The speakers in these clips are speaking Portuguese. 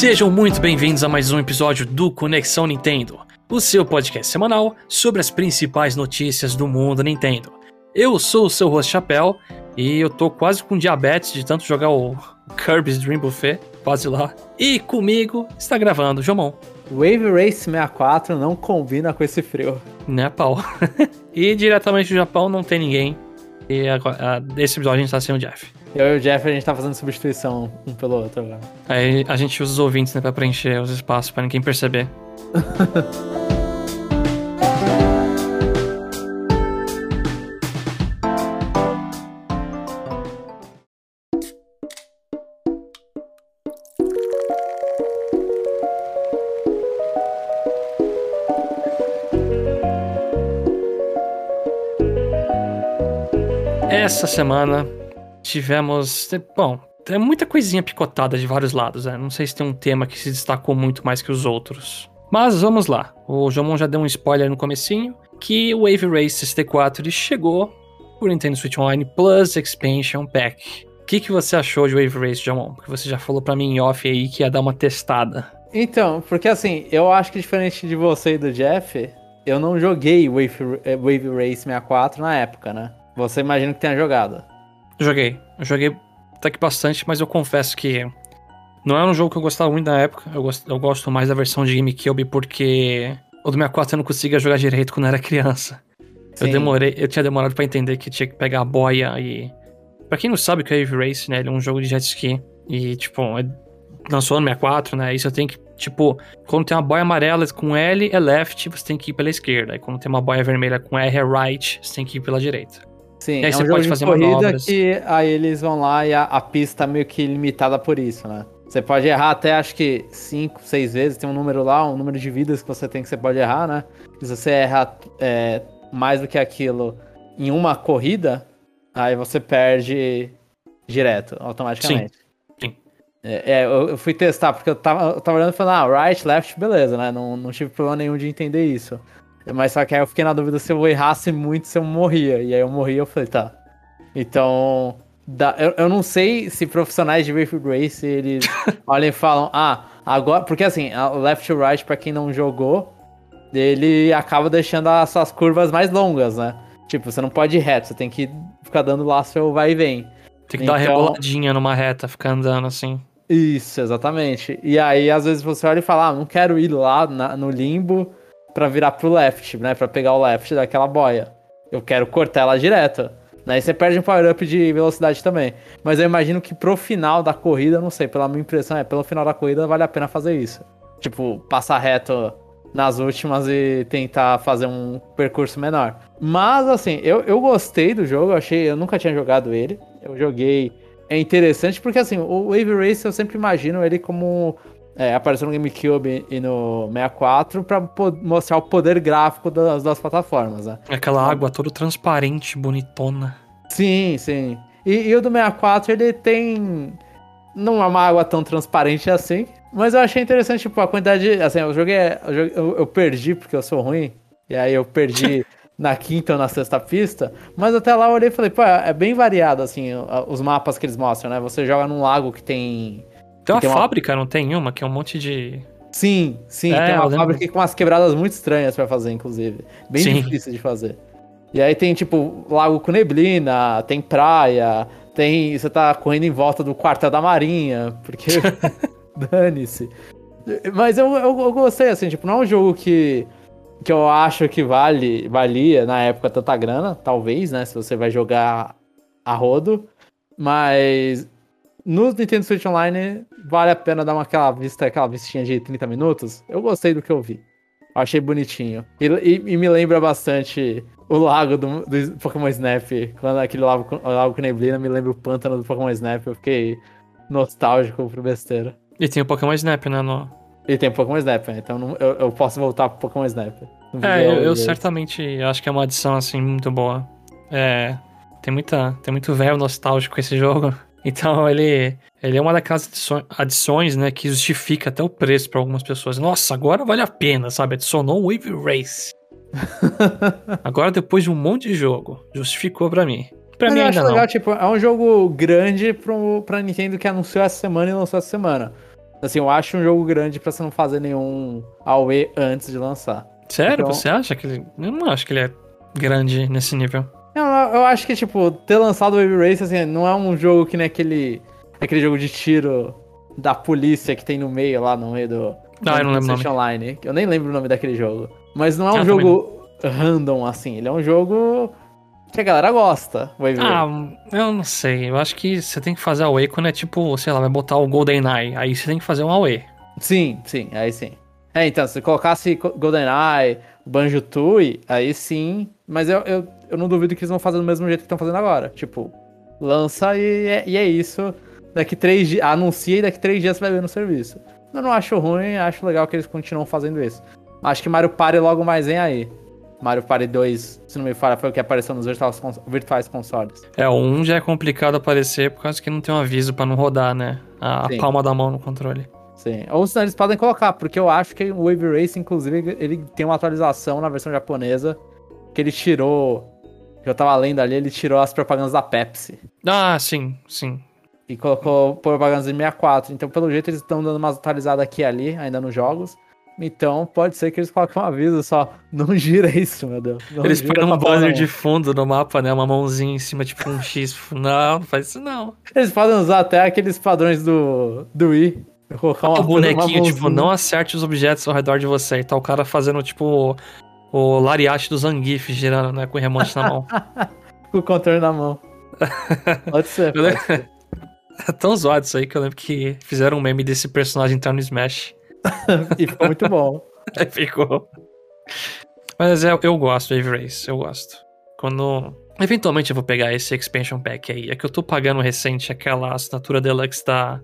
Sejam muito bem-vindos a mais um episódio do Conexão Nintendo, o seu podcast semanal sobre as principais notícias do mundo Nintendo. Eu sou o seu host Chapéu e eu tô quase com diabetes de tanto jogar o Kirby's Dream Buffet, quase lá. E comigo está gravando o Jomon. Wave Race 64 não combina com esse frio. Né, pau? e diretamente do Japão não tem ninguém. E agora, desse episódio a gente tá sem o Jeff. Eu e o Jeff, a gente tá fazendo substituição um pelo outro agora. Aí a gente usa os ouvintes né, pra preencher os espaços, pra ninguém perceber. Essa semana tivemos. Bom, tem muita coisinha picotada de vários lados, né? Não sei se tem um tema que se destacou muito mais que os outros. Mas vamos lá. O Jomon já deu um spoiler no comecinho que o Wave Race 64 chegou por Nintendo Switch Online Plus Expansion Pack. O que, que você achou de Wave Race, Jomon? Porque você já falou para mim em off aí que ia dar uma testada. Então, porque assim, eu acho que diferente de você e do Jeff, eu não joguei Wave, eh, Wave Race 64 na época, né? Você imagina que tenha jogado. Joguei. Eu joguei até que bastante, mas eu confesso que não é um jogo que eu gostava muito na época. Eu gosto, eu gosto mais da versão de GameCube porque o do 64 eu não conseguia jogar direito quando eu era criança. Sim. Eu demorei, eu tinha demorado para entender que tinha que pegar a boia e. Pra quem não sabe o que é Wave Race, né? Ele é um jogo de jet ski. E, tipo, é... lançou no 64, né? Isso eu tenho que, tipo, quando tem uma boia amarela com L é left, você tem que ir pela esquerda. E quando tem uma boia vermelha com R é right, você tem que ir pela direita. Sim, é um jogo de corrida manobras. que aí eles vão lá e a, a pista meio que limitada por isso, né? Você pode errar até acho que 5, 6 vezes, tem um número lá, um número de vidas que você tem que você pode errar, né? E se você erra é, mais do que aquilo em uma corrida, aí você perde direto, automaticamente. Sim. Sim. É, é eu, eu, fui testar, porque eu tava, eu tava olhando e falando, ah, right, left, beleza, né? Não, não tive problema nenhum de entender isso. Mas só que aí eu fiquei na dúvida se eu errasse muito, se eu morria. E aí eu morri eu falei, tá. Então, da, eu, eu não sei se profissionais de Wave Race, eles olham e falam, ah, agora... Porque assim, left to right, pra quem não jogou, ele acaba deixando as suas curvas mais longas, né? Tipo, você não pode ir reto, você tem que ficar dando lá seu vai e vem. Tem que então, dar uma então reboladinha numa reta, ficar andando assim. Isso, exatamente. E aí, às vezes, você olha e fala, ah, não quero ir lá na, no limbo para virar pro left, né? Para pegar o left daquela boia. Eu quero cortar ela direto. Né? E você perde um power-up de velocidade também. Mas eu imagino que pro final da corrida, não sei, pela minha impressão é, pelo final da corrida vale a pena fazer isso. Tipo, passar reto nas últimas e tentar fazer um percurso menor. Mas assim, eu, eu gostei do jogo, achei, eu nunca tinha jogado ele. Eu joguei. É interessante porque assim, o Wave Race eu sempre imagino ele como é, apareceu no GameCube e no 64 para mostrar o poder gráfico das duas plataformas, né? Aquela água toda transparente, bonitona. Sim, sim. E, e, o do 64 ele tem. Não é uma água tão transparente assim. Mas eu achei interessante, tipo, a quantidade. De, assim, eu joguei. Eu, eu, eu perdi porque eu sou ruim. E aí eu perdi. na quinta ou na sexta pista, mas até lá eu olhei e falei, pô, é bem variado, assim, os mapas que eles mostram, né? Você joga num lago que tem tem uma tem fábrica, uma... não tem uma? Que é um monte de. Sim, sim, é, tem uma fábrica com umas quebradas muito estranhas para fazer, inclusive. Bem sim. difícil de fazer. E aí tem, tipo, lago com neblina, tem praia, tem. Você tá correndo em volta do quartel da marinha, porque. Dane-se. Mas eu, eu, eu, gostei, assim, tipo, não é um jogo que, que eu acho que vale, valia na época tanta grana, talvez, né? Se você vai jogar a rodo. Mas no Nintendo Switch Online, vale a pena dar uma, aquela vista, aquela vistinha de 30 minutos. Eu gostei do que eu vi. achei bonitinho. E, e, e, me lembra bastante o lago do, do Pokémon Snap. Quando aquele lago, lago com neblina me lembra o pântano do Pokémon Snap. Eu fiquei nostálgico pro besteira. E tem o Pokémon Snap, né? No... E tem o Pokémon Snap, né? Então não, eu, eu, posso voltar pro Pokémon Snap. É, eu, eu certamente acho que é uma adição, assim, muito boa. É, tem, muita, tem muito velho nostálgico esse jogo. Então ele, ele é uma daquelas adições, né, que justifica até o preço para algumas pessoas. Nossa, agora vale a pena, sabe? Adicionou Wave Race. agora depois de um monte de jogo, justificou para mim. Pra Mas mim eu ainda acho não. legal, tipo, é um jogo grande pro, pra Nintendo que anunciou essa semana e lançou essa semana. Assim, eu acho um jogo grande para você não fazer nenhum AOE antes de lançar. Sério? Então... Você acha que ele. Eu não acho que ele é grande nesse nível. Eu, eu acho que, tipo, ter lançado o Wave Race, assim, não é um jogo que nem aquele. aquele jogo de tiro da polícia que tem no meio, lá no meio do. Ah, eu não lembro nome. Online. Eu nem lembro o nome daquele jogo. Mas não é um jogo random, assim. Ele é um jogo que a galera gosta. Wave ah, eu não sei. Eu acho que você tem que fazer Away quando é tipo, sei lá, vai botar o GoldenEye. Aí você tem que fazer um Away. Sim, sim, aí sim. É, então, se colocasse GoldenEye, Banjo Tooie, aí sim. Mas eu, eu, eu não duvido que eles vão fazer do mesmo jeito que estão fazendo agora. Tipo, lança e é, e é isso. Daqui três dias. Anuncia e daqui três dias você vai ver no serviço. Eu não acho ruim, acho legal que eles continuam fazendo isso. Acho que Mario Party logo mais vem aí. Mario Party 2, se não me falha, foi o que apareceu nos virtuais, virtuais consoles. É, o 1 já é complicado aparecer por causa que não tem um aviso para não rodar, né? A, a palma da mão no controle. Sim. Ou senão eles podem colocar, porque eu acho que o Wave Race, inclusive, ele tem uma atualização na versão japonesa que ele tirou. Que eu tava lendo ali, ele tirou as propagandas da Pepsi. Ah, sim, sim. E colocou propagandas de 64. Então, pelo jeito, eles estão dando uma atualizada aqui e ali, ainda nos jogos. Então, pode ser que eles coloquem um aviso só. Não gira isso, meu Deus. Não eles põem um banner de fundo no mapa, né? Uma mãozinha em cima, tipo um X. Não, não faz isso não. Eles podem usar até aqueles padrões do, do Wii. Colocar uma, o bonequinho, tipo, não acerte os objetos ao redor de você. E tá o cara fazendo, tipo, o lariate do Zangief girando, né? Com o remote na mão. com o controle na mão. Pode ser, pode ser. É tão zoado isso aí que eu lembro que fizeram um meme desse personagem entrar no Smash. e ficou muito bom. É, ficou. Mas é, eu gosto Wave Race, eu gosto. Quando. Eventualmente eu vou pegar esse expansion pack aí. É que eu tô pagando recente aquela assinatura deluxe da,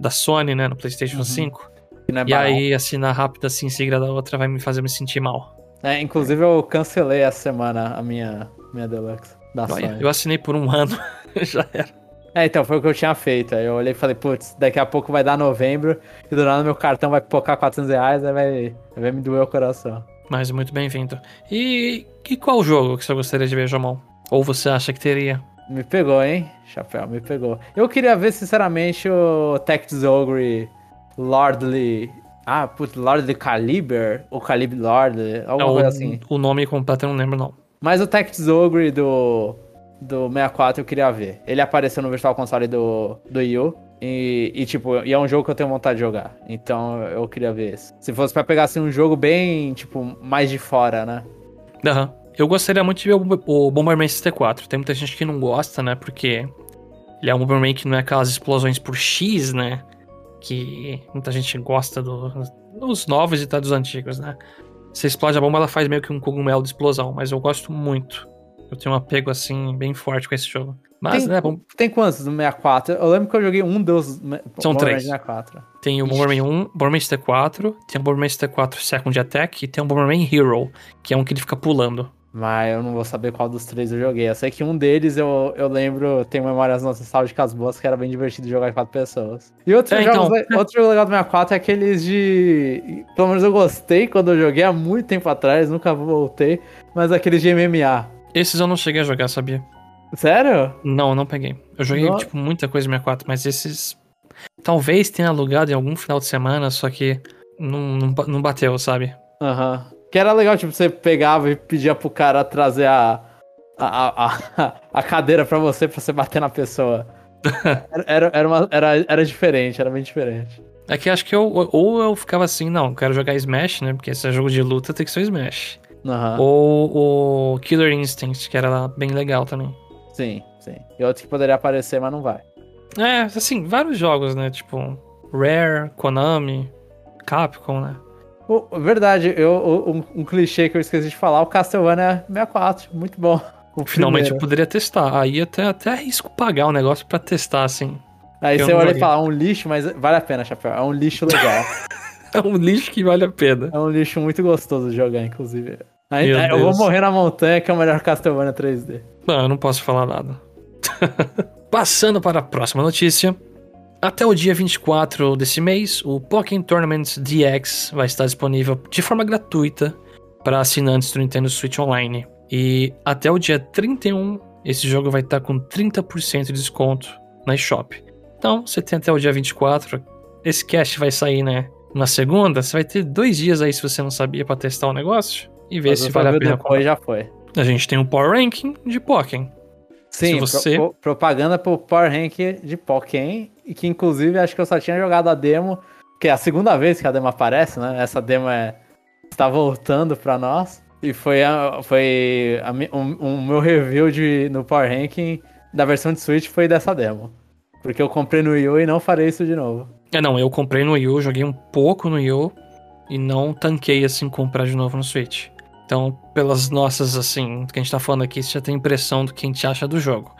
da Sony, né, no PlayStation uhum. 5. É e aí assinar rápido assim, em seguida da outra, vai me fazer me sentir mal. É, inclusive eu cancelei essa semana a minha, minha deluxe da Olha, Sony. Eu assinei por um ano, já era. É, então, foi o que eu tinha feito. Aí eu olhei e falei, putz, daqui a pouco vai dar novembro e do nada meu cartão vai pocar 400 reais, aí vai, vai me doer o coração. Mas muito bem-vindo. E, e qual jogo que você gostaria de ver, Jamon? Ou você acha que teria? Me pegou, hein? Chapéu, me pegou. Eu queria ver, sinceramente, o Tactics Ogre Lordly. Ah, putz, Lordly Caliber? Ou Calibre Lord? Alguma é, coisa assim. O nome completo eu não lembro, não. Mas o Tactics Ogre do do 64 eu queria ver. Ele apareceu no Virtual Console do, do Yu. E, e, tipo, e é um jogo que eu tenho vontade de jogar. Então eu queria ver esse. Se fosse pra pegar assim um jogo bem, tipo, mais de fora, né? Aham. Uhum. Eu gostaria muito de ver o, Bomberman 64. Tem muita gente que não gosta, né? Porque ele é um Bomberman que não é aquelas explosões por X, né? Que muita gente gosta do, dos novos e até dos antigos, né? Você explode a bomba, ela faz meio que um cogumelo de explosão, mas eu gosto muito. Eu tenho um apego, assim, bem forte com esse jogo. Mas, tem, né, bom... tem quantos no 64? Eu lembro que eu joguei um dos São três. 64. Tem o Bomberman 1, Bomberman 64, tem o Bomberman 64 Second Attack e tem o Bomberman Hero, que é um que ele fica pulando. Mas eu não vou saber qual dos três eu joguei. Eu sei que um deles eu, eu lembro, tem memórias nostálgicas boas, que era bem divertido jogar com quatro pessoas. E outro, é, jogo, então... outro jogo legal do 64 é aqueles de. Pelo menos eu gostei quando eu joguei há muito tempo atrás, nunca voltei. Mas aqueles de MMA. Esses eu não cheguei a jogar, sabia? Sério? Não, eu não peguei. Eu joguei, não. tipo, muita coisa no 64, mas esses. Talvez tenha alugado em algum final de semana, só que não, não, não bateu, sabe? Aham. Uhum. Que era legal, tipo, você pegava e pedia pro cara trazer a, a, a, a cadeira pra você, pra você bater na pessoa. era, era, uma, era, era diferente, era bem diferente. É que acho que eu, ou eu ficava assim, não, quero jogar Smash, né? Porque esse é jogo de luta, tem que ser Smash. Uhum. Ou o Killer Instinct, que era bem legal também. Sim, sim. E outro que poderia aparecer, mas não vai. É, assim, vários jogos, né? Tipo, Rare, Konami, Capcom, né? Verdade, eu, um, um, clichê que eu esqueci de falar, o Castlevania 64, muito bom. Finalmente eu poderia testar. Aí até, até risco pagar o um negócio pra testar, assim. Aí você olha e fala, é um lixo, mas vale a pena, Chapéu. É um lixo legal. é um lixo que vale a pena. É um lixo muito gostoso de jogar, inclusive. Aí, aí eu vou morrer na montanha, que é o melhor Castlevania 3D. Não, eu não posso falar nada. Passando para a próxima notícia. Até o dia 24 desse mês, o Pokémon Tournament DX vai estar disponível de forma gratuita para assinantes do Nintendo Switch Online. E até o dia 31, esse jogo vai estar com 30% de desconto na eShop. Então, você tem até o dia 24 esse cast vai sair, né? Na segunda, você vai ter dois dias aí se você não sabia para testar o negócio e ver Mas se vale a pena. Depois já foi. A gente tem um Power Ranking de Pokémon. Sim, você... pro, propaganda pro Power Ranking de Pokémon, que inclusive acho que eu só tinha jogado a demo, que é a segunda vez que a demo aparece, né? Essa demo é está voltando para nós. E foi, a, foi a, um, um, meu review de, no Power Ranking da versão de Switch foi dessa demo. Porque eu comprei no Wii U e não farei isso de novo. É, não, eu comprei no Wii U, joguei um pouco no Wii U e não tanquei assim comprar de novo no Switch. Então, pelas nossas, assim, que a gente tá falando aqui, você já tem impressão do que a gente acha do jogo.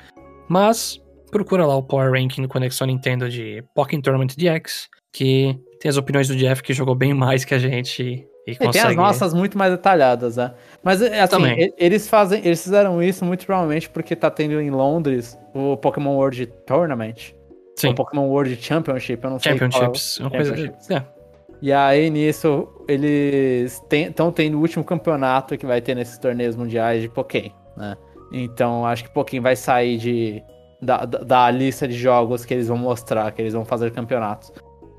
Mas, procura lá o Power Ranking no Conexão Nintendo de Pokémon Tournament DX, que tem as opiniões do Jeff, que jogou bem mais que a gente e, consegue... tem as nossas muito mais detalhadas, né? Mas assim, Também. eles fazem, eles fizeram isso muito provavelmente porque tá tendo em Londres o Pokémon World Tournament. Sim. O Pokémon World Championship, eu não sei Championships, qual é. Championships. Coisa... É. E aí, nisso, eles estão tendo o último campeonato que vai ter nesses torneios mundiais de Pokémon, né? Então, acho que Pokémon vai sair de, da, da, lista de jogos que eles vão mostrar, que eles vão fazer campeonatos.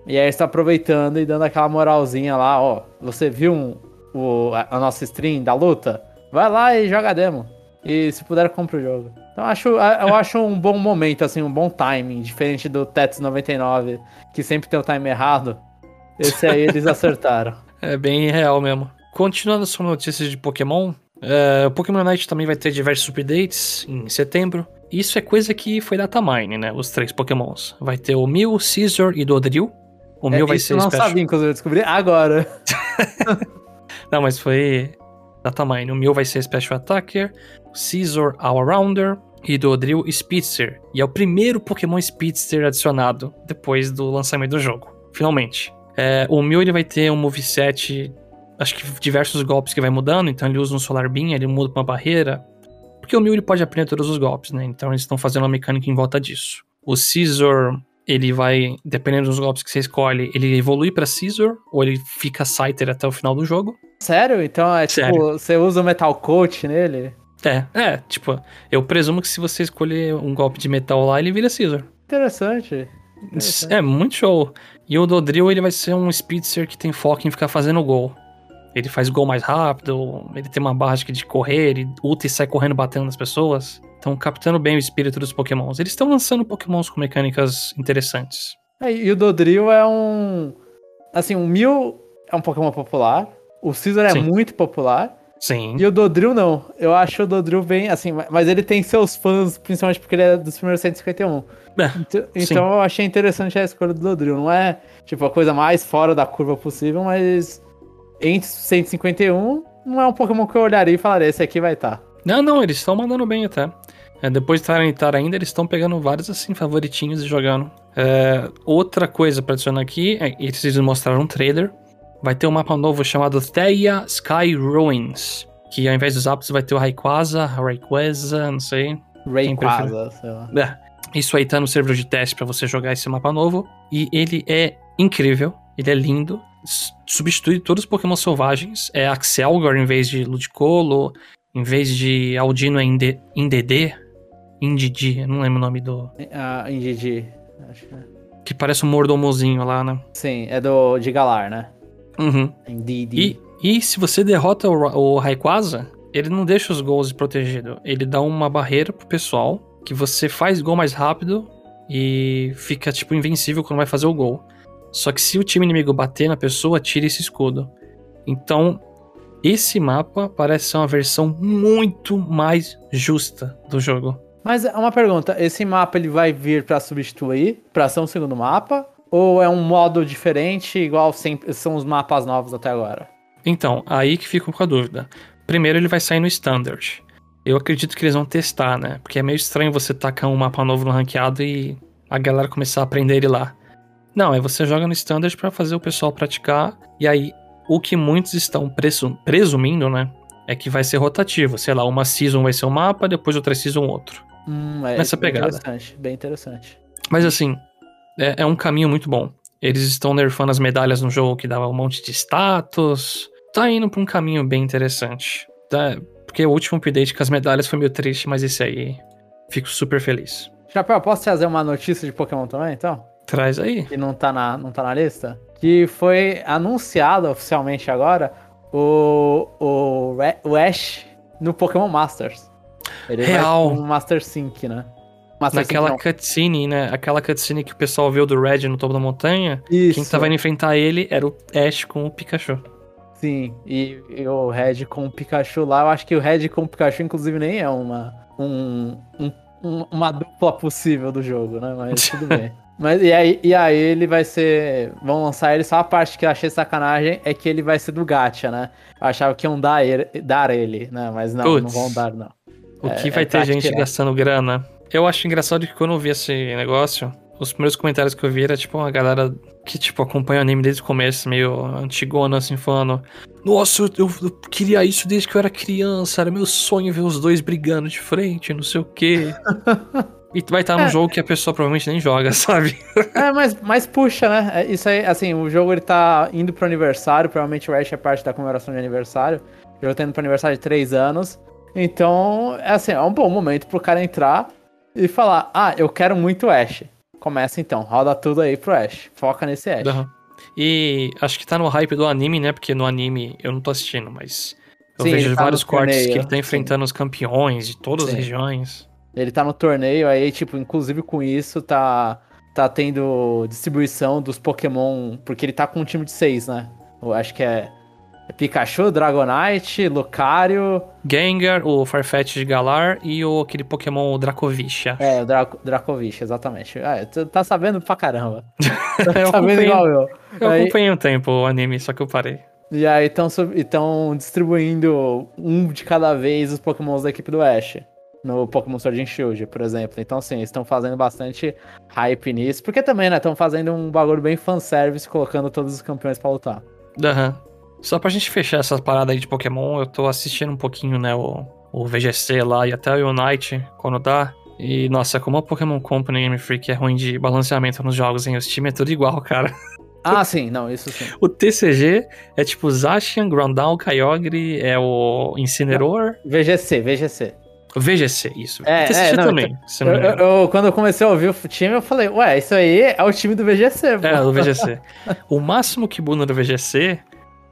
E aí está aproveitando e dando aquela moralzinha lá, ó. Você viu um, o, a nossa stream da luta? Vai lá e joga a demo. E se puder, compra o jogo. Então acho, eu acho um bom momento, assim, um bom timing, diferente do Tetris 99, que sempre tem o time errado. Esse aí eles acertaram. É bem real mesmo. Continuando as notícias de Pokémon, uh, o Pokémon Night também vai ter diversos updates em setembro. Isso é coisa que foi datamine, né? Os três Pokémons. Vai ter o Mew, Caesar e Dodrio. O meu é, vai ser eu não special... sabia, inclusive, eu descobri agora. não, mas foi da tamanho. O meu vai ser Special Attacker, Caesar All-Rounder e do Drill Speedster. E é o primeiro Pokémon Speedster adicionado depois do lançamento do jogo. Finalmente. É, o meu ele vai ter um moveset, acho que diversos golpes que vai mudando. Então ele usa um Solar Beam, ele muda pra uma barreira. Porque o meu ele pode aprender todos os golpes, né? Então eles estão fazendo uma mecânica em volta disso. O Caesar ele vai, dependendo dos golpes que você escolhe, ele evolui para Scizor ou ele fica Scyther até o final do jogo. Sério? Então é tipo, Sério. você usa o Metal Coat nele? É, é, tipo, eu presumo que se você escolher um golpe de metal lá, ele vira Scizor. Interessante. Interessante. É, muito show. E o Dodrill, ele vai ser um Speedster que tem foco em ficar fazendo gol. Ele faz gol mais rápido, ele tem uma barra de correr, ele ulta e sai correndo batendo nas pessoas. Estão captando bem o espírito dos pokémons. Eles estão lançando pokémons com mecânicas interessantes. É, e o Dodrio é um... Assim, o Mil é um pokémon popular. O Scizor é muito popular. Sim. E o Dodrio não. Eu acho o Dodrio bem, assim, mas ele tem seus fãs, principalmente porque ele é dos primeiros 151. É, então, então eu achei interessante a escolha do Dodrio. Não é, tipo, a coisa mais fora da curva possível, mas entre 151 não é um Pokémon que eu olharia e falaria, esse aqui vai estar. Tá. Não, não, eles estão mandando bem até. É, depois de Tyranitar ainda, eles estão pegando vários assim favoritinhos e jogando. É, outra coisa pra adicionar aqui, é, eles mostraram um trailer. Vai ter um mapa novo chamado Theia Sky Ruins. Que ao invés dos apps vai ter o Rayquaza, Rayquaza, não sei. Rayquaza, sei lá. É, isso aí tá no servidor de teste para você jogar esse mapa novo. E ele é incrível, ele é lindo. Substitui todos os Pokémon selvagens. É Axelgor em vez de Ludicolo. Em vez de Aldino é Indedê. Indidi, não lembro o nome do. Ah, Indidi, acho que é. Que parece um mordomozinho lá, né? Sim, é do de Galar, né? Uhum. Indidi. E, e se você derrota o, o Rayquaza, ele não deixa os gols protegidos. Ele dá uma barreira pro pessoal que você faz gol mais rápido e fica, tipo, invencível quando vai fazer o gol. Só que se o time inimigo bater na pessoa, tira esse escudo. Então, esse mapa parece ser uma versão muito mais justa do jogo. Mas é uma pergunta, esse mapa ele vai vir para substituir, para ser um segundo mapa? Ou é um modo diferente, igual sempre são os mapas novos até agora? Então, aí que fico com a dúvida. Primeiro ele vai sair no Standard. Eu acredito que eles vão testar, né? Porque é meio estranho você tacar um mapa novo no ranqueado e a galera começar a aprender ele lá. Não, é você joga no Standard para fazer o pessoal praticar, e aí o que muitos estão presumindo, né? É que vai ser rotativo. Sei lá, uma season vai ser um mapa, depois outra season outro. Hum, é, Nessa pegada. Interessante, bem interessante. Mas assim, é, é, um caminho muito bom. Eles estão nerfando as medalhas no jogo que dava um monte de status. Tá indo pra um caminho bem interessante. Tá? Porque o último update com as medalhas foi meio triste, mas esse aí fico super feliz. Chapéu, posso trazer uma notícia de Pokémon também, então? Traz aí. Que não tá na, não tá na lista. Que foi anunciado oficialmente agora o, o, o Ash no Pokémon Masters. Ele Real. vai Master Sync, né? Master Naquela Sync, cutscene, né? Aquela cutscene que o pessoal viu do Red no topo da montanha. Isso. Quem tava indo enfrentar ele era o Ash com o Pikachu. Sim, e, e, o Red com o Pikachu lá, eu acho que o Red com o Pikachu, inclusive, nem é uma, um, um, uma dupla possível do jogo, né? Mas tudo bem. Mas e aí, e aí ele vai ser. Vão lançar ele. Só a parte que eu achei sacanagem é que ele vai ser do Gacha, né? Eu achava que iam dar ele, dar ele né? Mas não, Puts, não vão dar, não. O que é, vai é ter gente gastando grana? Eu acho engraçado que quando eu vi esse negócio, os primeiros comentários que eu vi era tipo uma galera que, tipo, acompanha o anime desde o começo, meio antigona, assim, falando: Nossa, eu, eu, eu, queria isso desde que eu era criança, era meu sonho ver os dois brigando de frente, não sei o quê. e vai estar num é. jogo que a pessoa provavelmente nem joga, sabe? é, mas, mas puxa, né? É, isso aí, assim, o jogo ele tá indo pro aniversário, provavelmente o Ash é parte da comemoração de aniversário. O jogo tá indo pro aniversário de 3 anos. Então, é assim, é um bom momento pro cara entrar e falar: Ah, eu quero muito Ash. Começa então, roda tudo aí pro Ash. Foca nesse Ash. Uhum. E acho que tá no hype do anime, né? Porque no anime eu não tô assistindo, mas eu Sim, vejo tá vários cortes torneio. que ele tá enfrentando Sim. os campeões de todas Sim. as regiões. Ele tá no torneio, aí, tipo, inclusive com isso, tá, tá tendo distribuição dos Pokémon, porque ele tá com um time de seis, né? Eu acho que é Pikachu, Dragonite, Lucario. Gengar, o Farfetch de Galar e o, aquele Pokémon o. É, o Dra Dracovicia, exatamente. Ah, tu tá sabendo pra caramba. tá sabendo igual eu. Eu aí... acompanhei um tempo o anime, só que eu parei. E aí estão distribuindo um de cada vez os Pokémons da equipe do Ash. No Pokémon Sword and Shield, por exemplo. Então, assim, estão fazendo bastante hype nisso. Porque também, né, estão fazendo um bagulho bem fanservice, colocando todos os campeões pra lutar. Aham. Uhum. Só pra gente fechar essa parada aí de Pokémon, eu tô assistindo um pouquinho, né, o, o VGC lá e até o Unite, quando dá. E, nossa, como a Pokémon Company Game Freak é ruim de balanceamento nos jogos, hein? Os times é tudo igual, cara. Ah, sim, não, isso sim. o TCG é tipo Zacian, Groundown, Kyogre, é o Incineroar. VGC, VGC. VGC, isso. É, TCG é, não, também. Eu, eu, eu, quando eu comecei a ouvir o time, eu falei, ué, isso aí é o time do VGC, pô. É, do VGC. o máximo que buna do VGC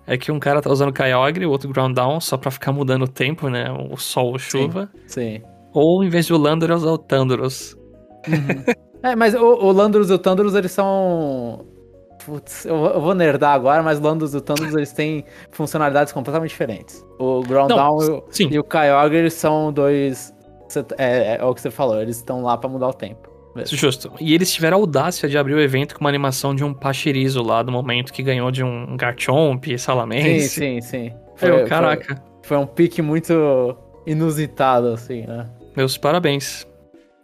é que um cara tá usando Kyogre, o outro Ground Down, só pra ficar mudando o tempo, né? O sol ou chuva. Sim. sim. Ou em vez de o Landorus, é o Thunderous. Uhum. é, mas o, o Landorus e o Thunderous, eles são... Putz, eu, eu, vou nerdar agora, mas o Landorus e o Thunderous, eles têm funcionalidades completamente diferentes. O Ground Não, Down e, e o Kyogre, eles são dois... É, é, é o que você falou, eles estão lá pra mudar o tempo. Mesmo. Justo. E eles tiveram a audácia de abrir o evento com uma animação de um Pachirizo lá, do momento que ganhou de um Garchomp, Salamence. Sim, sim, sim. Foi, caraca. Foi, foi, um pique muito inusitado, assim, né? Meus parabéns.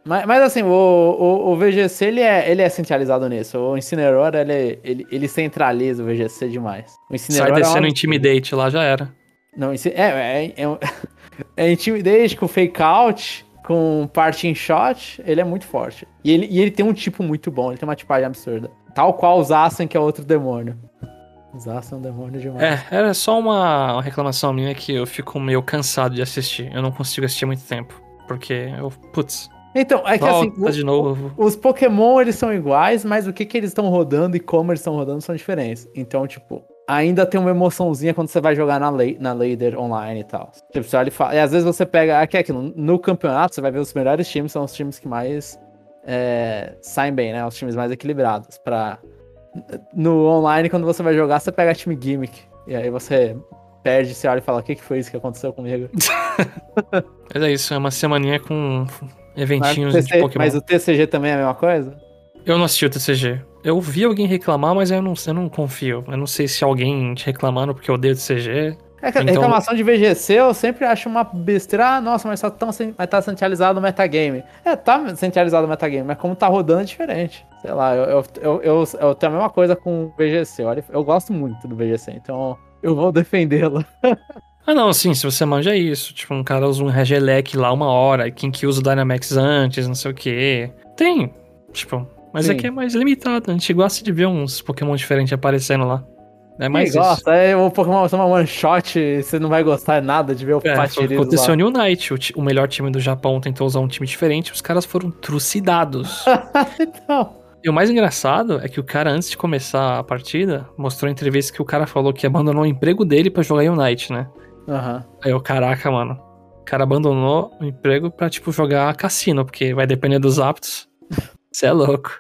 Mas, mas assim, o, o, o, VGC, ele é, ele é centralizado nisso. O Incineroar, ele, ele, ele centraliza o VGC demais. O Sai descendo é um... Intimidate lá, já era. Não, é, é, é, é, é Intimidate com Fake Out com parting shot, ele é muito forte. E ele, e ele tem um tipo muito bom, ele tem uma tipagem absurda. Tal qual o Zacian, que é outro demônio. Zacian é um demônio demais. É, era só uma, uma reclamação minha que eu fico meio cansado de assistir. Eu não consigo assistir muito tempo. Porque eu, putz, então, é que assim, o, de novo. os Pokémon eles são iguais, mas o que, que eles estão rodando e como eles estão rodando são diferentes. Então, tipo, ainda tem uma emoçãozinha quando você vai jogar na, lei, na Lader online e tal. Tipo, você olha e fala. E às vezes você pega. Aqui é aquilo. No campeonato, você vai ver os melhores times, são os times que mais é, saem bem, né? Os times mais equilibrados. Pra... No online, quando você vai jogar, você pega time gimmick. E aí você perde, você olha e fala: o que, que foi isso que aconteceu comigo? Mas é isso, é uma semaninha com eventinhos TC, de Pokémon. Mas o TCG também é a mesma coisa? Eu não assisti o TCG. Eu vi alguém reclamar, mas eu não, eu não confio. Eu não sei se alguém te reclamando porque eu odeio CG. É que então... reclamação de VGC eu sempre acho uma besteira. Ah, nossa, mas tá, tão, mas tá centralizado no metagame. É, tá centralizado no metagame, mas como tá rodando é diferente. Sei lá, eu, eu, eu, eu, eu tenho a mesma coisa com o VGC. Olha, eu gosto muito do VGC, então eu vou defendê-lo. ah, não, sim, se você manja isso. Tipo, um cara usa um Regelec lá uma hora, quem que usa o Dynamax antes, não sei o quê. Tem. Tipo, mas Sim. aqui é mais limitado. A gente gosta de ver uns Pokémon diferentes aparecendo lá. É mais Quem gosta, é o Pokémon uma one shot, você não vai gostar nada de ver o é, Aconteceu no Unite, o, o, melhor time do Japão tentou usar um time diferente, os caras foram trucidados. então. E o mais engraçado é que o cara, antes de começar a partida, mostrou em entrevista que o cara falou que abandonou o emprego dele para jogar Unite, né? Aham. Aí eu, caraca, mano. O cara abandonou o emprego pra, tipo, jogar cassino, porque vai depender dos aptos. Você é louco.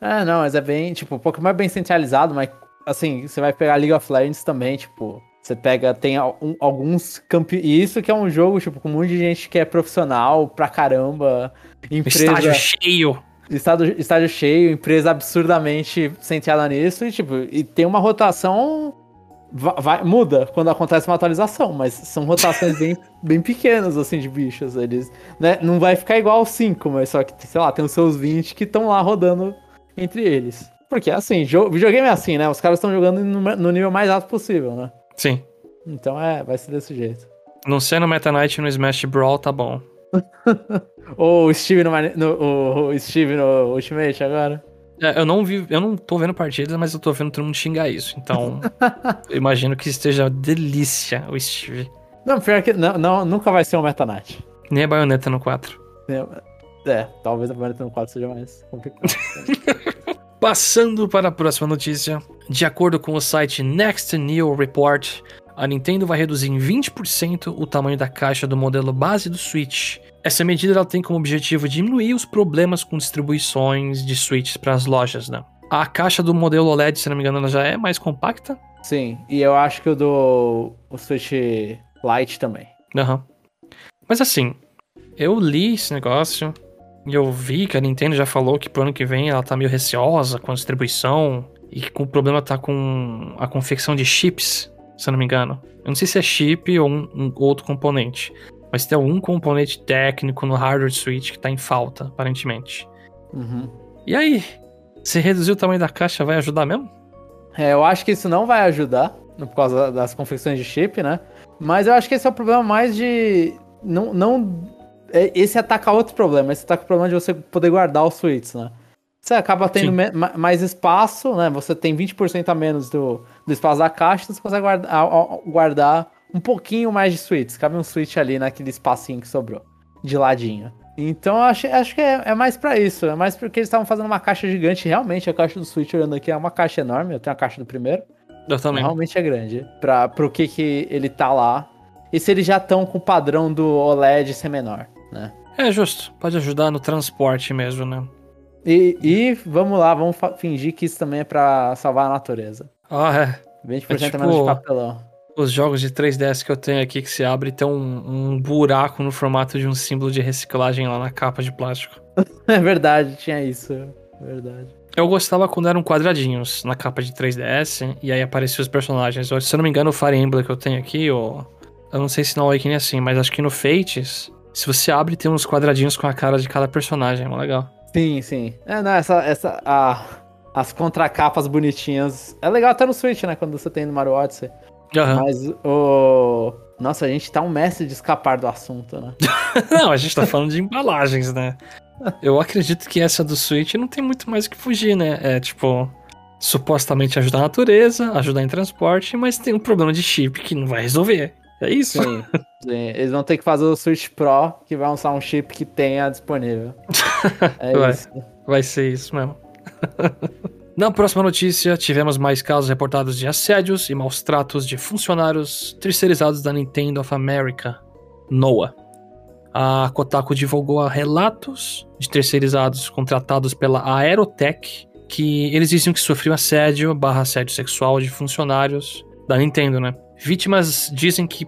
É, não, mas é bem, tipo, um pouco mais bem centralizado, mas assim, você vai pegar League of Legends também, tipo, você pega, tem alguns campeões. E isso que é um jogo, tipo, com um monte de gente que é profissional pra caramba. Empresa... Estádio cheio. Estádio, estádio cheio, empresa absurdamente centrada nisso. E, tipo, e tem uma rotação. Vai, muda quando acontece uma atualização, mas são rotações bem, bem pequenas, assim, de bichos. Eles, né, não vai ficar igual aos 5, mas só que, sei lá, tem os seus 20 que estão lá rodando entre eles. Porque, assim, videogame é assim, né? Os caras estão jogando no nível mais alto possível, né? Sim. Então é, vai ser desse jeito. Não sendo Meta Knight no Smash Brawl, tá bom. Ou o Steve no, no, o Steve no Ultimate agora? É, eu não vi, eu não tô vendo partidas, mas eu tô vendo todo mundo xingar isso. Então, eu imagino que esteja delícia o Steve. Não, pior que não, não, nunca vai ser um Meta Knight. Nem a baioneta no 4. É, talvez a baioneta no 4 seja mais complicado. Passando para a próxima notícia. De acordo com o site Next New Report, a Nintendo vai reduzir em 20% o tamanho da caixa do modelo base do Switch. Essa medida ela tem como objetivo diminuir os problemas com distribuições de Switches para as lojas, né? A caixa do modelo OLED, se não me engano, ela já é mais compacta? Sim, e eu acho que o do o Switch Lite também. Aham. Uhum. Mas assim, eu li esse negócio, e eu vi que a Nintendo já falou que pro ano que vem ela tá meio receosa com a distribuição e que o problema tá com a confecção de chips, se eu não me engano. Eu não sei se é chip ou um, um outro componente, mas tem algum componente técnico no hardware Switch que tá em falta, aparentemente. Uhum. E aí? Se reduzir o tamanho da caixa vai ajudar mesmo? É, eu acho que isso não vai ajudar, por causa das confecções de chip, né? Mas eu acho que esse é o problema mais de. Não, não é, esse ataca outro problema. Esse ataca o problema de você poder guardar os suítes, né? Você acaba tendo mais espaço, né? Você tem 20% a menos do, do espaço da caixa, então você consegue guardar, guardar um pouquinho mais de suítes. Cabe um suíte ali naquele espacinho que sobrou, de ladinho. Então acho, acho que é, é mais para isso. É mais porque eles estavam fazendo uma caixa gigante. Realmente, a caixa do Switch olhando aqui é uma caixa enorme. Eu tenho a caixa do primeiro. Eu também. Realmente é grande. Pra, pro que, que ele tá lá. E se eles já estão com o padrão do OLED ser menor né? É justo, pode ajudar no transporte mesmo, né? E, e vamos lá, vamos fingir que isso também é para salvar a natureza. Ah, é. 20% é tipo, menos de papelão. Os jogos de 3DS que eu tenho aqui que se abre tem um, um buraco no formato de um símbolo de reciclagem lá na capa de plástico. é verdade, tinha isso. É verdade. Eu gostava quando eram quadradinhos na capa de 3DS e aí apareciam os personagens. Se eu não me engano, o Fire Emblem que eu tenho aqui, ou... eu não sei se no Awakening é assim, mas acho que no Fates se você abre, tem uns quadradinhos com a cara de cada personagem, é legal. Sim, sim. É, não, essa. essa a, as contracapas bonitinhas. É legal até no Switch, né? Quando você tem no Mario Odyssey. Uhum. Mas o. Nossa, a gente tá um mestre de escapar do assunto, né? não, a gente tá falando de embalagens, né? Eu acredito que essa do Switch não tem muito mais o que fugir, né? É tipo, supostamente ajudar a natureza, ajudar em transporte, mas tem um problema de chip que não vai resolver. É isso? Sim, sim. Eles vão ter que fazer o Switch Pro, que vai lançar um chip que tenha disponível. É vai, isso. Vai ser isso mesmo. Na próxima notícia, tivemos mais casos reportados de assédios e maus tratos de funcionários terceirizados da Nintendo of America, NOAA. A Kotaku divulgou relatos de terceirizados contratados pela Aerotech que eles diziam que sofriam assédio barra assédio sexual de funcionários da Nintendo, né? Vítimas dizem que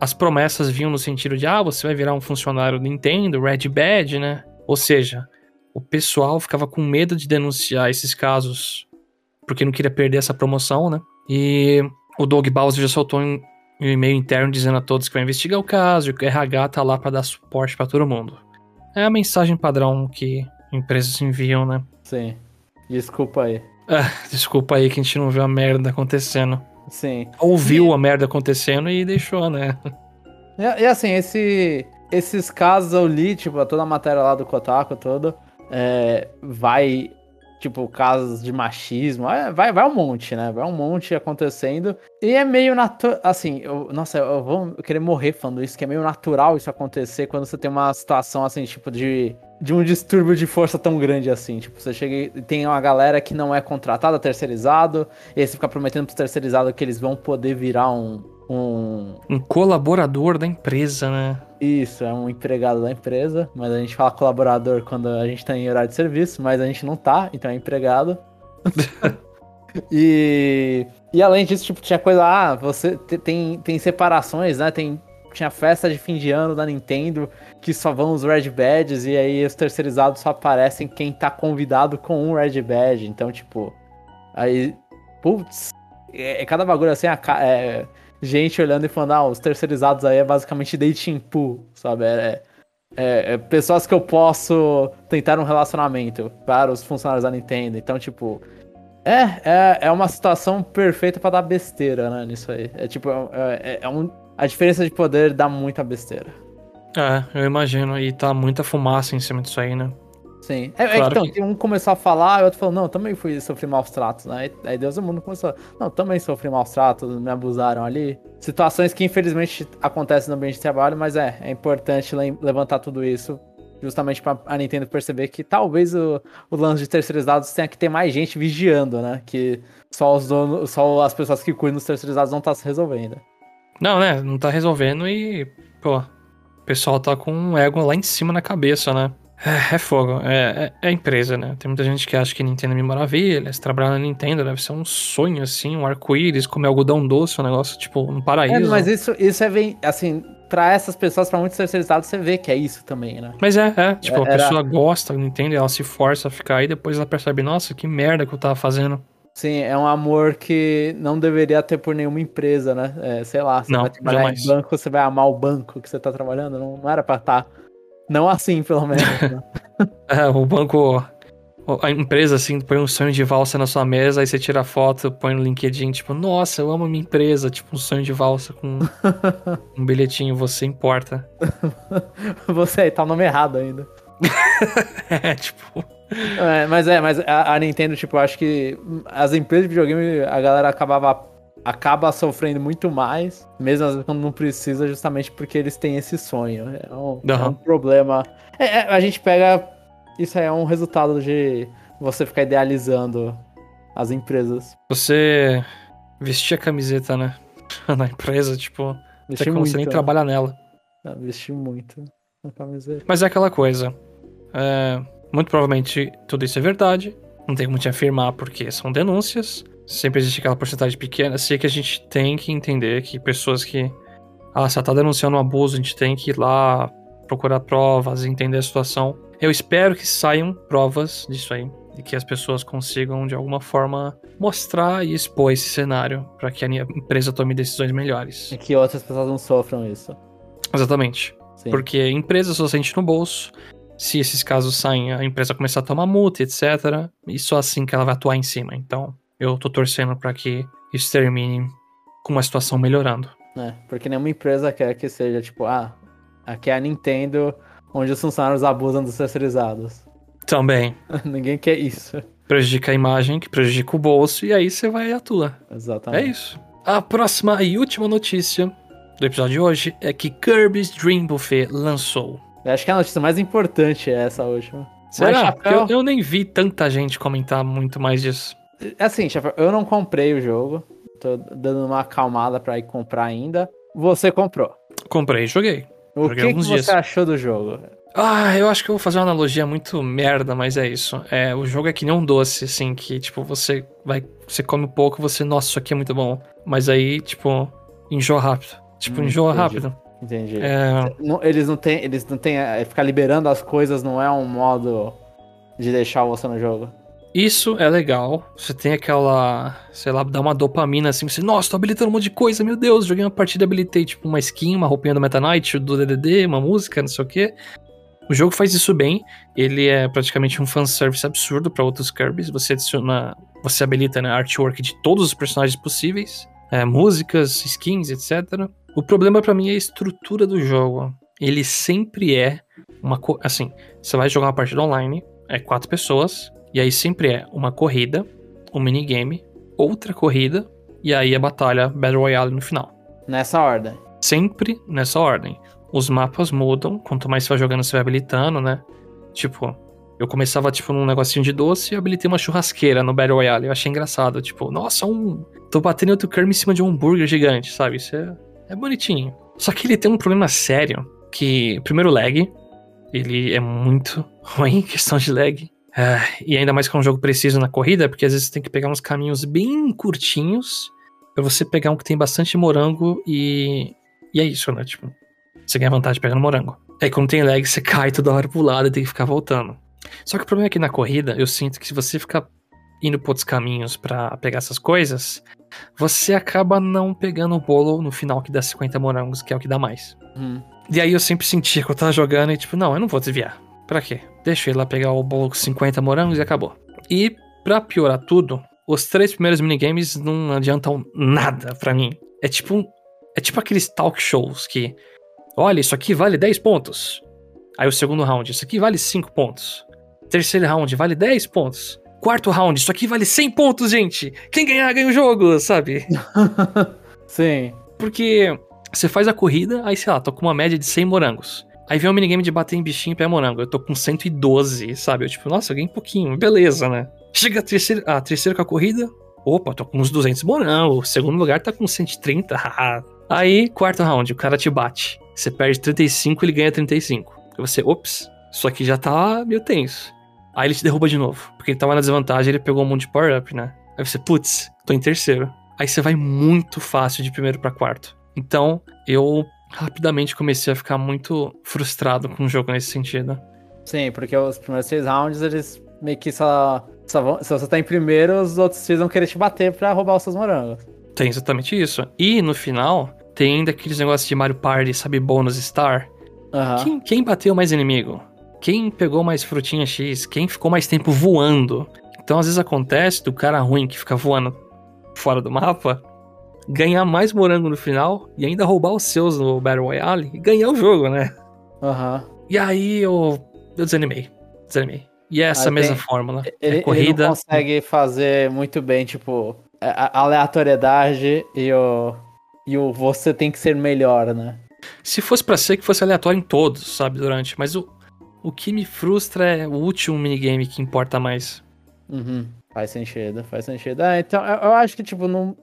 as promessas vinham no sentido de, ah, você vai virar um funcionário Nintendo, Red Badge, né? Ou seja, o pessoal ficava com medo de denunciar esses casos porque não queria perder essa promoção, né? E o Doug Bowser já soltou um e-mail interno dizendo a todos que vai investigar o caso e que o RH tá lá para dar suporte para todo mundo. É a mensagem padrão que empresas enviam, né? Sim. Desculpa aí. Ah, desculpa aí que a gente não viu a merda acontecendo. Sim. Ouviu e... a merda acontecendo e deixou, né? E, e, assim, esse, esses casos eu li, tipo, toda a matéria lá do Kotaku toda, é, vai, tipo, casos de machismo, é, vai, vai um monte, né? Vai um monte acontecendo. E é meio natural, assim, eu, nossa, eu vou querer morrer falando isso, que é meio natural isso acontecer quando você tem uma situação, assim, tipo, de de um distúrbio de força tão grande assim. Tipo, você chega e tem uma galera que não é contratada, terceirizado, e aí você fica prometendo pros terceirizados que eles vão poder virar um, um. Um colaborador da empresa, né? Isso, é um empregado da empresa, mas a gente fala colaborador quando a gente tá em horário de serviço, mas a gente não tá, então é empregado. e, e além disso, tipo, tinha coisa, ah, você tem, tem separações, né? Tem tinha festa de fim de ano da Nintendo que só vão os Red Badges e aí os terceirizados só aparecem quem tá convidado com um Red Badge. Então, tipo, aí, putz, é, é cada bagulho assim, é, gente olhando e falando, ah, os terceirizados aí é basicamente dating pool, sabe? É, é, é, pessoas que eu posso tentar um relacionamento para os funcionários da Nintendo. Então, tipo, é, é, é uma situação perfeita para dar besteira, né, nisso aí. É tipo, é, é, é um a diferença de poder dá muita besteira. É, eu imagino. E tá muita fumaça em cima disso aí, né? Sim. É, claro é então, que... um começou a falar, e o outro falou, não, eu também fui sofrer maus tratos, né? Aí Deus do mundo começou, não, também sofri maus tratos, me abusaram ali. Situações que infelizmente acontecem no ambiente de trabalho, mas é, é importante levantar tudo isso justamente para a Nintendo perceber que talvez o, o lance de terceirizados tenha que ter mais gente vigiando, né? Que só os donos, só as pessoas que cuidam dos terceirizados não tá se resolvendo. Não, né? Não tá resolvendo e, pô, o pessoal tá com um ego lá em cima na cabeça, né? É, é fogo, é, é, é, empresa, né? Tem muita gente que acha que Nintendo é mil maravilhas, trabalhar na Nintendo deve ser um sonho, assim, um arco-íris, comer algodão doce, um negócio, tipo, um paraíso. É, mas isso, isso é bem, assim, pra essas pessoas, pra muitos terceirizados, você vê que é isso também, né? Mas é, é, tipo, a pessoa gosta da Nintendo, ela se força a ficar aí, depois ela percebe, nossa, que merda que eu tava fazendo. Sim, é um amor que não deveria ter por nenhuma empresa, né? É, sei lá, você não, vai trabalhar jamais. em banco, você vai amar o banco que você tá trabalhando, não, não era pra estar. Tá. Não assim, pelo menos. Né? é, o banco. A empresa, assim, põe um sonho de valsa na sua mesa, aí você tira a foto, põe no LinkedIn, tipo, nossa, eu amo a minha empresa, tipo, um sonho de valsa com um bilhetinho, você importa. você aí, tá o nome errado ainda. é, tipo. É, mas é, mas a, a, Nintendo, tipo, eu acho que as empresas de videogame, a galera acabava acaba sofrendo muito mais, mesmo quando não precisa, justamente porque eles têm esse sonho. É um, uhum. é um problema. É, é, a gente pega. Isso aí é um resultado de você ficar idealizando as empresas. Você vestir a camiseta, né? Na empresa, tipo, Vesti como muito, você nem né? trabalha nela. Ah, vesti muito na camiseta. Mas é aquela coisa. É muito provavelmente tudo isso é verdade. Não tem como te afirmar porque são denúncias. Sempre existe aquela porcentagem pequena. Sei que a gente tem que entender que pessoas que. Ah, se ela tá denunciando um abuso, a gente tem que ir lá procurar provas, entender a situação. Eu espero que saiam provas disso aí. E que as pessoas consigam, de alguma forma, mostrar e expor esse cenário para que a empresa tome decisões melhores. E que outras pessoas não sofram isso. Exatamente. Sim. Porque a empresa só sente no bolso, se esses casos saem, a empresa começar a tomar multa, etc. E só assim que ela vai atuar em cima. Então, eu tô torcendo para que isso termine com a situação melhorando. É, porque nenhuma empresa quer que seja tipo, ah, aqui é a Nintendo, onde os funcionários abusam dos terceirizados. Também. Ninguém quer isso. Prejudica a imagem, que prejudica o bolso, e aí você vai e atua. Exatamente. É isso. A próxima e última notícia do episódio de hoje é que Kirby's Dream Buffet lançou. Eu acho que a notícia mais importante é essa última. Será? Eu, eu, nem vi tanta gente comentar muito mais disso. É assim, eu não comprei o jogo. Tô dando uma acalmada pra ir comprar ainda. Você comprou. Comprei, joguei. O joguei que, que você achou do jogo? Ah, eu acho que eu vou fazer uma analogia muito merda, mas é isso. É, o jogo é que nem um doce, assim, que, tipo, você vai. Você come um pouco, você, nossa, isso aqui é muito bom. Mas aí, tipo, enjoa rápido. Tipo, hum, enjoa entendi. rápido. Entendi. É... eles não têm. Eles não têm. É, ficar liberando as coisas não é um modo de deixar você no jogo. Isso é legal. Você tem aquela. Sei lá, dá uma dopamina assim. Você, nossa, tô habilitando um monte de coisa, meu Deus. Joguei uma partida, habilitei tipo uma skin, uma roupinha do Meta Knight, do DDD, uma música, não sei o quê. O jogo faz isso bem. Ele é praticamente um fanservice absurdo para outros Kirby's. Você adiciona. Você habilita né, artwork de todos os personagens possíveis. É, músicas, skins, etc. O problema para mim é a estrutura do jogo. Ele sempre é uma. Assim, você vai jogar uma partida online, é quatro pessoas, e aí sempre é uma corrida, um minigame, outra corrida, e aí a batalha Battle Royale no final. Nessa ordem. Sempre nessa ordem. Os mapas mudam, quanto mais você vai jogando, você vai habilitando, né? Tipo, eu começava, tipo, num negocinho de doce e habilitei uma churrasqueira no Battle Royale. Eu achei engraçado. Tipo, nossa, um. Tô batendo outro Kirby em cima de um hambúrguer gigante, sabe? Isso é, é bonitinho. Só que ele tem um problema sério. Que, primeiro, lag. Ele é muito ruim em questão de lag. É, e ainda mais que é um jogo preciso na corrida, porque às vezes você tem que pegar uns caminhos bem curtinhos pra você pegar um que tem bastante morango e. E é isso, né? Tipo, você ganha vantagem pegando morango. Aí quando tem lag, você cai toda hora pro lado e tem que ficar voltando. Só que o problema é que na corrida, eu sinto que se você ficar indo por outros caminhos para pegar essas coisas, você acaba não pegando o bolo no final que dá 50 morangos, que é o que dá mais. Hum. E aí eu sempre sentia que eu tava jogando e tipo, não, eu não vou desviar. Pra quê? Deixa ele lá pegar o bolo com 50 morangos e acabou. E pra piorar tudo, os três primeiros minigames não adiantam nada para mim. É tipo é tipo aqueles talk shows que olha, isso aqui vale 10 pontos. Aí o segundo round, isso aqui vale 5 pontos. Terceiro round, vale 10 pontos. Quarto round, isso aqui vale 100 pontos, gente. Quem ganhar, ganha o jogo, sabe? Sim. Porque você faz a corrida, aí sei lá, tô com uma média de 100 morangos. Aí vem o minigame de bater em bichinho e pé morango. Eu tô com 112, sabe? Eu tipo, nossa, eu ganhei um pouquinho, beleza, né? Chega a terceira, a terceira com a corrida. Opa, tô com uns 200 morangos. Segundo lugar tá com 130. aí, quarto round, o cara te bate. Você perde 35, ele ganha 35. Aí você, ops, isso aqui já tá meio tenso. Aí ele te derruba de novo. Porque ele tava na desvantagem, ele pegou um monte de power-up, né? Aí você, putz, tô em terceiro. Aí você vai muito fácil de primeiro para quarto. Então, eu rapidamente comecei a ficar muito frustrado com o jogo nesse sentido. Sim, porque os primeiros seis rounds, eles meio que só. só vão, se você tá em primeiro, os outros seis vão querer te bater pra roubar os seus morangos. Tem exatamente isso. E no final, tem ainda aqueles negócios de Mario Party, sabe, bônus star. Uhum. Quem, quem bateu mais inimigo? Quem pegou mais frutinha X? Quem ficou mais tempo voando? Então, às vezes acontece do cara ruim que fica voando fora do mapa ganhar mais morango no final e ainda roubar os seus no Battle Royale e ganhar o jogo, né? Aham. Uhum. E aí eu, eu desanimei. Desanimei. E é essa mesma tem, fórmula. Ele, é corrida. Ele não consegue fazer muito bem, tipo, a aleatoriedade e o, e o você tem que ser melhor, né? Se fosse para ser que fosse aleatório em todos, sabe, durante. Mas o, o que me frustra é o último minigame que importa mais. Uhum. Faz sentido, faz sentido. Ah, então eu, eu, acho que, tipo, não.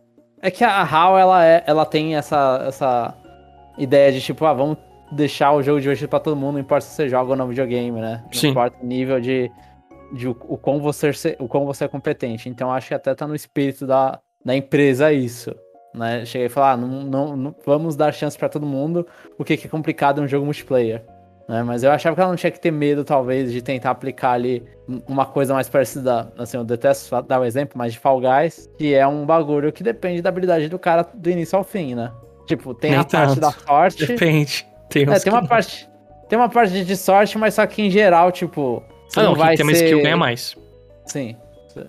É que a HAL, ela, é, ela tem essa, essa ideia de, tipo, ah, vamos deixar o jogo divertido pra todo mundo, não importa se você joga ou não videogame, né? Não Sim. importa o nível de, de o, o, quão você, o quão você é competente. Então acho que até tá no espírito da, da empresa isso. Né? Cheguei a falar, ah, não, não, não, vamos dar chance para todo mundo, o que, que é complicado em um jogo multiplayer. Né? Mas eu achava que ela não tinha que ter medo, talvez, de tentar aplicar ali uma coisa mais parecida. Assim, eu detesto dar o um exemplo, mas de Fall Guys, que é um bagulho que depende da habilidade do cara do início ao fim, né? Tipo, tem Nem a tanto. parte da sorte. Depende. Tem, é, tem uma parte. Tem uma parte de sorte, mas só que em geral, tipo. Você ah, não, não vai tem uma ser... skill ganha mais. Sim.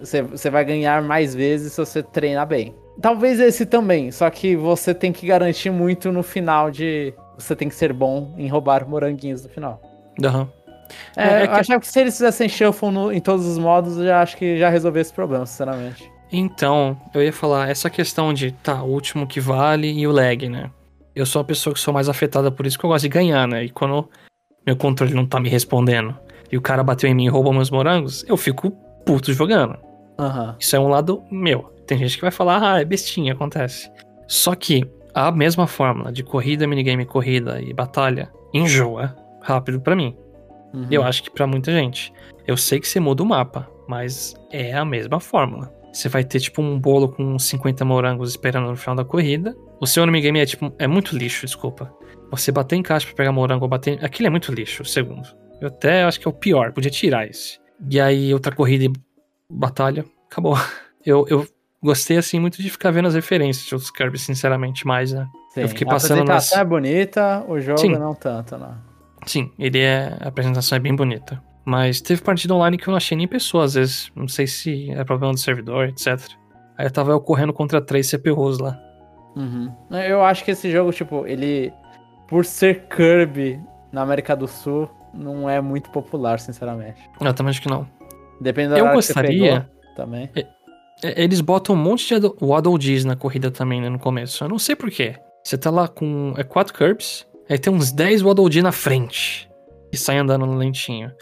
Você, você vai ganhar mais vezes se você treinar bem. Talvez esse também, só que você tem que garantir muito no final de. Você tem que ser bom em roubar moranguinhos no final. Aham. É, é, é eu que... achava que se eles fizessem shuffle no, em todos os modos, eu já acho que já resolveu esse problema, sinceramente. Então, eu ia falar, essa questão de, tá, o último que vale e o lag, né? Eu sou a pessoa que sou mais afetada por isso que eu gosto de ganhar, né? E quando meu controle não tá me respondendo e o cara bateu em mim e roubou meus morangos, eu fico puto jogando. Uhum. Isso é um lado meu. Tem gente que vai falar, ah, é bestinha, acontece. Só que a mesma fórmula de corrida, minigame, corrida e batalha enjoa rápido para mim. Uhum. Eu acho que para muita gente. Eu sei que você muda o mapa, mas é a mesma fórmula. Você vai ter tipo um bolo com 50 morangos esperando no final da corrida. O seu minigame é tipo é muito lixo, desculpa. Você bater em caixa para pegar morango ou bater, aquilo é muito lixo, o segundo. Eu até acho que é o pior, podia tirar esse. E aí outra corrida e batalha, acabou. Eu, eu gostei, assim, muito de ficar vendo as referências de outros Kirby, sinceramente, mais, né? Sim, eu fiquei passando a apresentação nas... é bonita, o jogo Sim. não tanto, né? Sim, ele é... A apresentação é bem bonita. Mas teve partida online que eu não achei nem pessoa, às vezes. Não sei se é problema do servidor, etc. Aí eu tava eu correndo contra três CPUs lá. Uhum. Eu acho que esse jogo, tipo, ele... Por ser Kirby na América do Sul, não é muito popular, sinceramente. Eu também acho que não. Depende da Eu gostaria... Pegou, também. É, eles botam um monte de Waddle Dees na corrida também, né, no começo. Eu não sei porquê. Você tá lá com é, quatro curbs, aí tem uns 10 Waddle Dee na frente. E sai andando lentinho.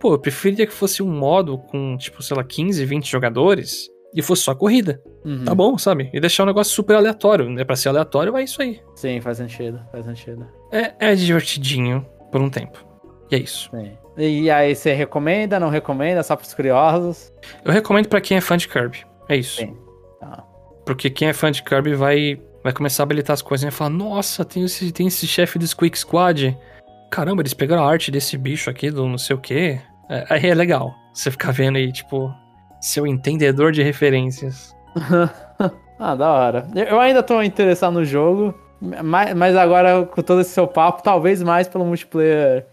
pô, eu preferia que fosse um modo com, tipo, sei lá, 15, 20 jogadores e fosse só corrida. Uhum. Tá bom, sabe? E deixar um negócio super aleatório. É pra ser aleatório, é isso aí. Sim, faz sentido, faz sentido. É, é divertidinho por um tempo. E é isso. Sim. E aí, você recomenda, não recomenda, só pros curiosos? Eu recomendo para quem é fã de Kirby. É isso. Sim. Tá. Porque quem é fã de Kirby vai, vai começar a habilitar as coisas e vai falar: Nossa, tem esse, tem esse chefe do Squeak Squad. Caramba, eles pegaram a arte desse bicho aqui, do não sei o quê. É, aí é legal. Você ficar vendo aí, tipo, seu entendedor de referências. ah, da hora. Eu ainda tô interessado no jogo, mas, mas agora com todo esse seu papo, talvez mais pelo multiplayer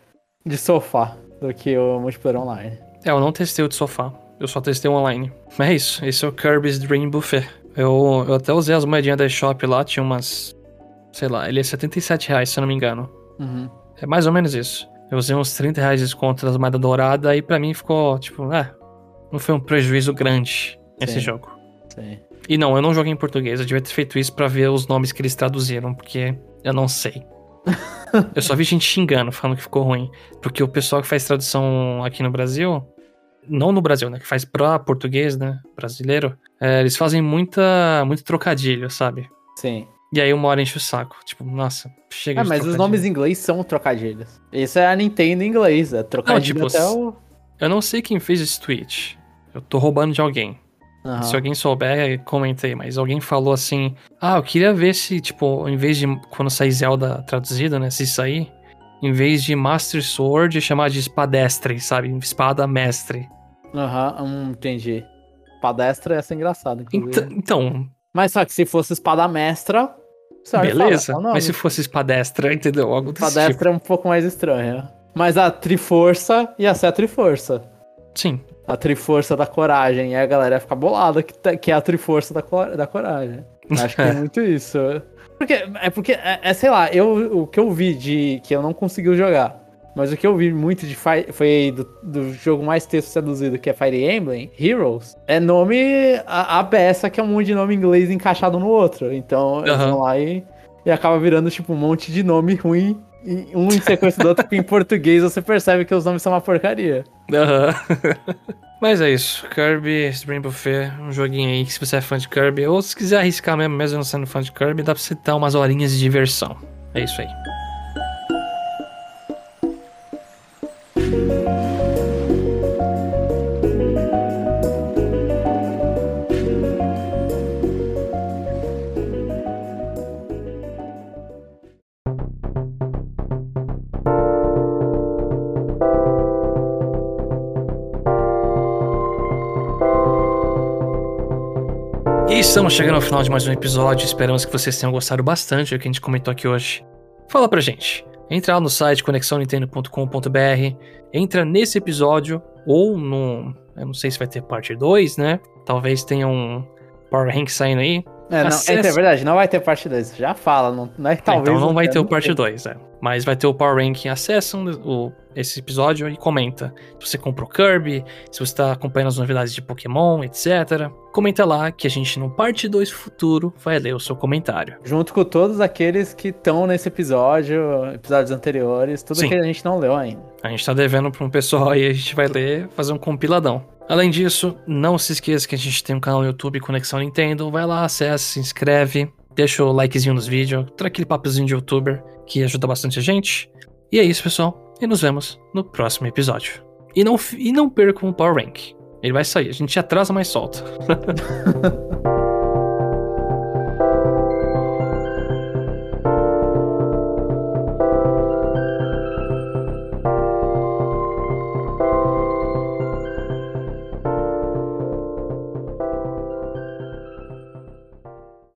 de sofá do que o multiplayer online. É, eu não testei o de sofá. Eu só testei online. Mas é isso. Esse é o Kirby's Dream Buffet. Eu, eu até usei as moedinhas da shop lá, tinha umas. Sei lá, ele é 77 reais, se eu não me engano. Uhum. É mais ou menos isso. Eu usei uns 30 reais de desconto das moedas douradas e pra mim ficou, tipo, é. Não foi um prejuízo grande esse Sim. jogo. Sim. E não, eu não joguei em português. Eu devia ter feito isso para ver os nomes que eles traduziram, porque eu não sei. eu só vi gente xingando, falando que ficou ruim. Porque o pessoal que faz tradução aqui no Brasil, não no Brasil, né? Que faz pra português, né? Brasileiro, é, eles fazem muita, muito trocadilho, sabe? Sim. E aí uma hora enche o saco. Tipo, nossa, chega ah, mas os nomes em inglês são trocadilhos. Isso é a Nintendo em inglês, é trocadilho não, tipo, até o... Eu não sei quem fez esse tweet. Eu tô roubando de alguém. Uhum. Se alguém souber, comenta aí. Mas alguém falou assim: Ah, eu queria ver se, tipo, em vez de quando sair Zelda traduzido, né? Se sair, em vez de Master Sword, chamar de espadestre, sabe? Espada mestre. Aham, uhum, entendi. Espadestre ia ser engraçado, inclusive. Então. Mas só que se fosse espada mestra. Beleza, fala, mas se fosse espadestra, entendeu? Algo espadestra tipo. é um pouco mais estranho. Mas a Triforça ia ser a Triforça. Sim a Triforça da Coragem. E a galera fica bolada que, que é a Triforça da, da Coragem. Acho que é muito isso. Porque, é porque, é, é, sei lá, eu, o que eu vi de. que eu não consegui jogar. Mas o que eu vi muito de foi do, do, jogo mais texto seduzido, que é Fire Emblem, Heroes, é nome. A, a beça que é um monte de nome inglês encaixado no outro. Então eles vão lá e, e acaba virando tipo um monte de nome ruim um em sequência do outro, porque em português você percebe que os nomes são uma porcaria. Uhum. Mas é isso. Kirby Spring Buffet, um joguinho aí que se você é fã de Kirby, ou se quiser arriscar mesmo, mesmo não sendo fã de Kirby, dá pra você dar umas horinhas de diversão. É isso aí. Estamos chegando ao final de mais um episódio. Esperamos que vocês tenham gostado bastante do que a gente comentou aqui hoje. Fala pra gente. Entra lá no site conexãonintendo.com.br, entra nesse episódio ou no. Eu não sei se vai ter parte 2, né? Talvez tenha um Power Rank saindo aí. É, não, é, é verdade, não vai ter parte 2. Já fala, não, não é que talvez. Então não vai ter o parte 2, é. Mas vai ter o Power Ranking. Acessa o, esse episódio e comenta. Se você comprou Kirby, se você está acompanhando as novidades de Pokémon, etc. Comenta lá que a gente no parte 2 futuro vai ler o seu comentário. Junto com todos aqueles que estão nesse episódio, episódios anteriores, tudo Sim. que a gente não leu ainda. A gente tá devendo para um pessoal aí, a gente vai ler, fazer um compiladão. Além disso, não se esqueça que a gente tem um canal no YouTube Conexão Nintendo. Vai lá, acessa, se inscreve, deixa o likezinho nos vídeos, traga aquele papozinho de youtuber que ajuda bastante a gente. E é isso, pessoal. E nos vemos no próximo episódio. E não, e não percam o Power Rank. Ele vai sair. A gente atrasa, mas solta.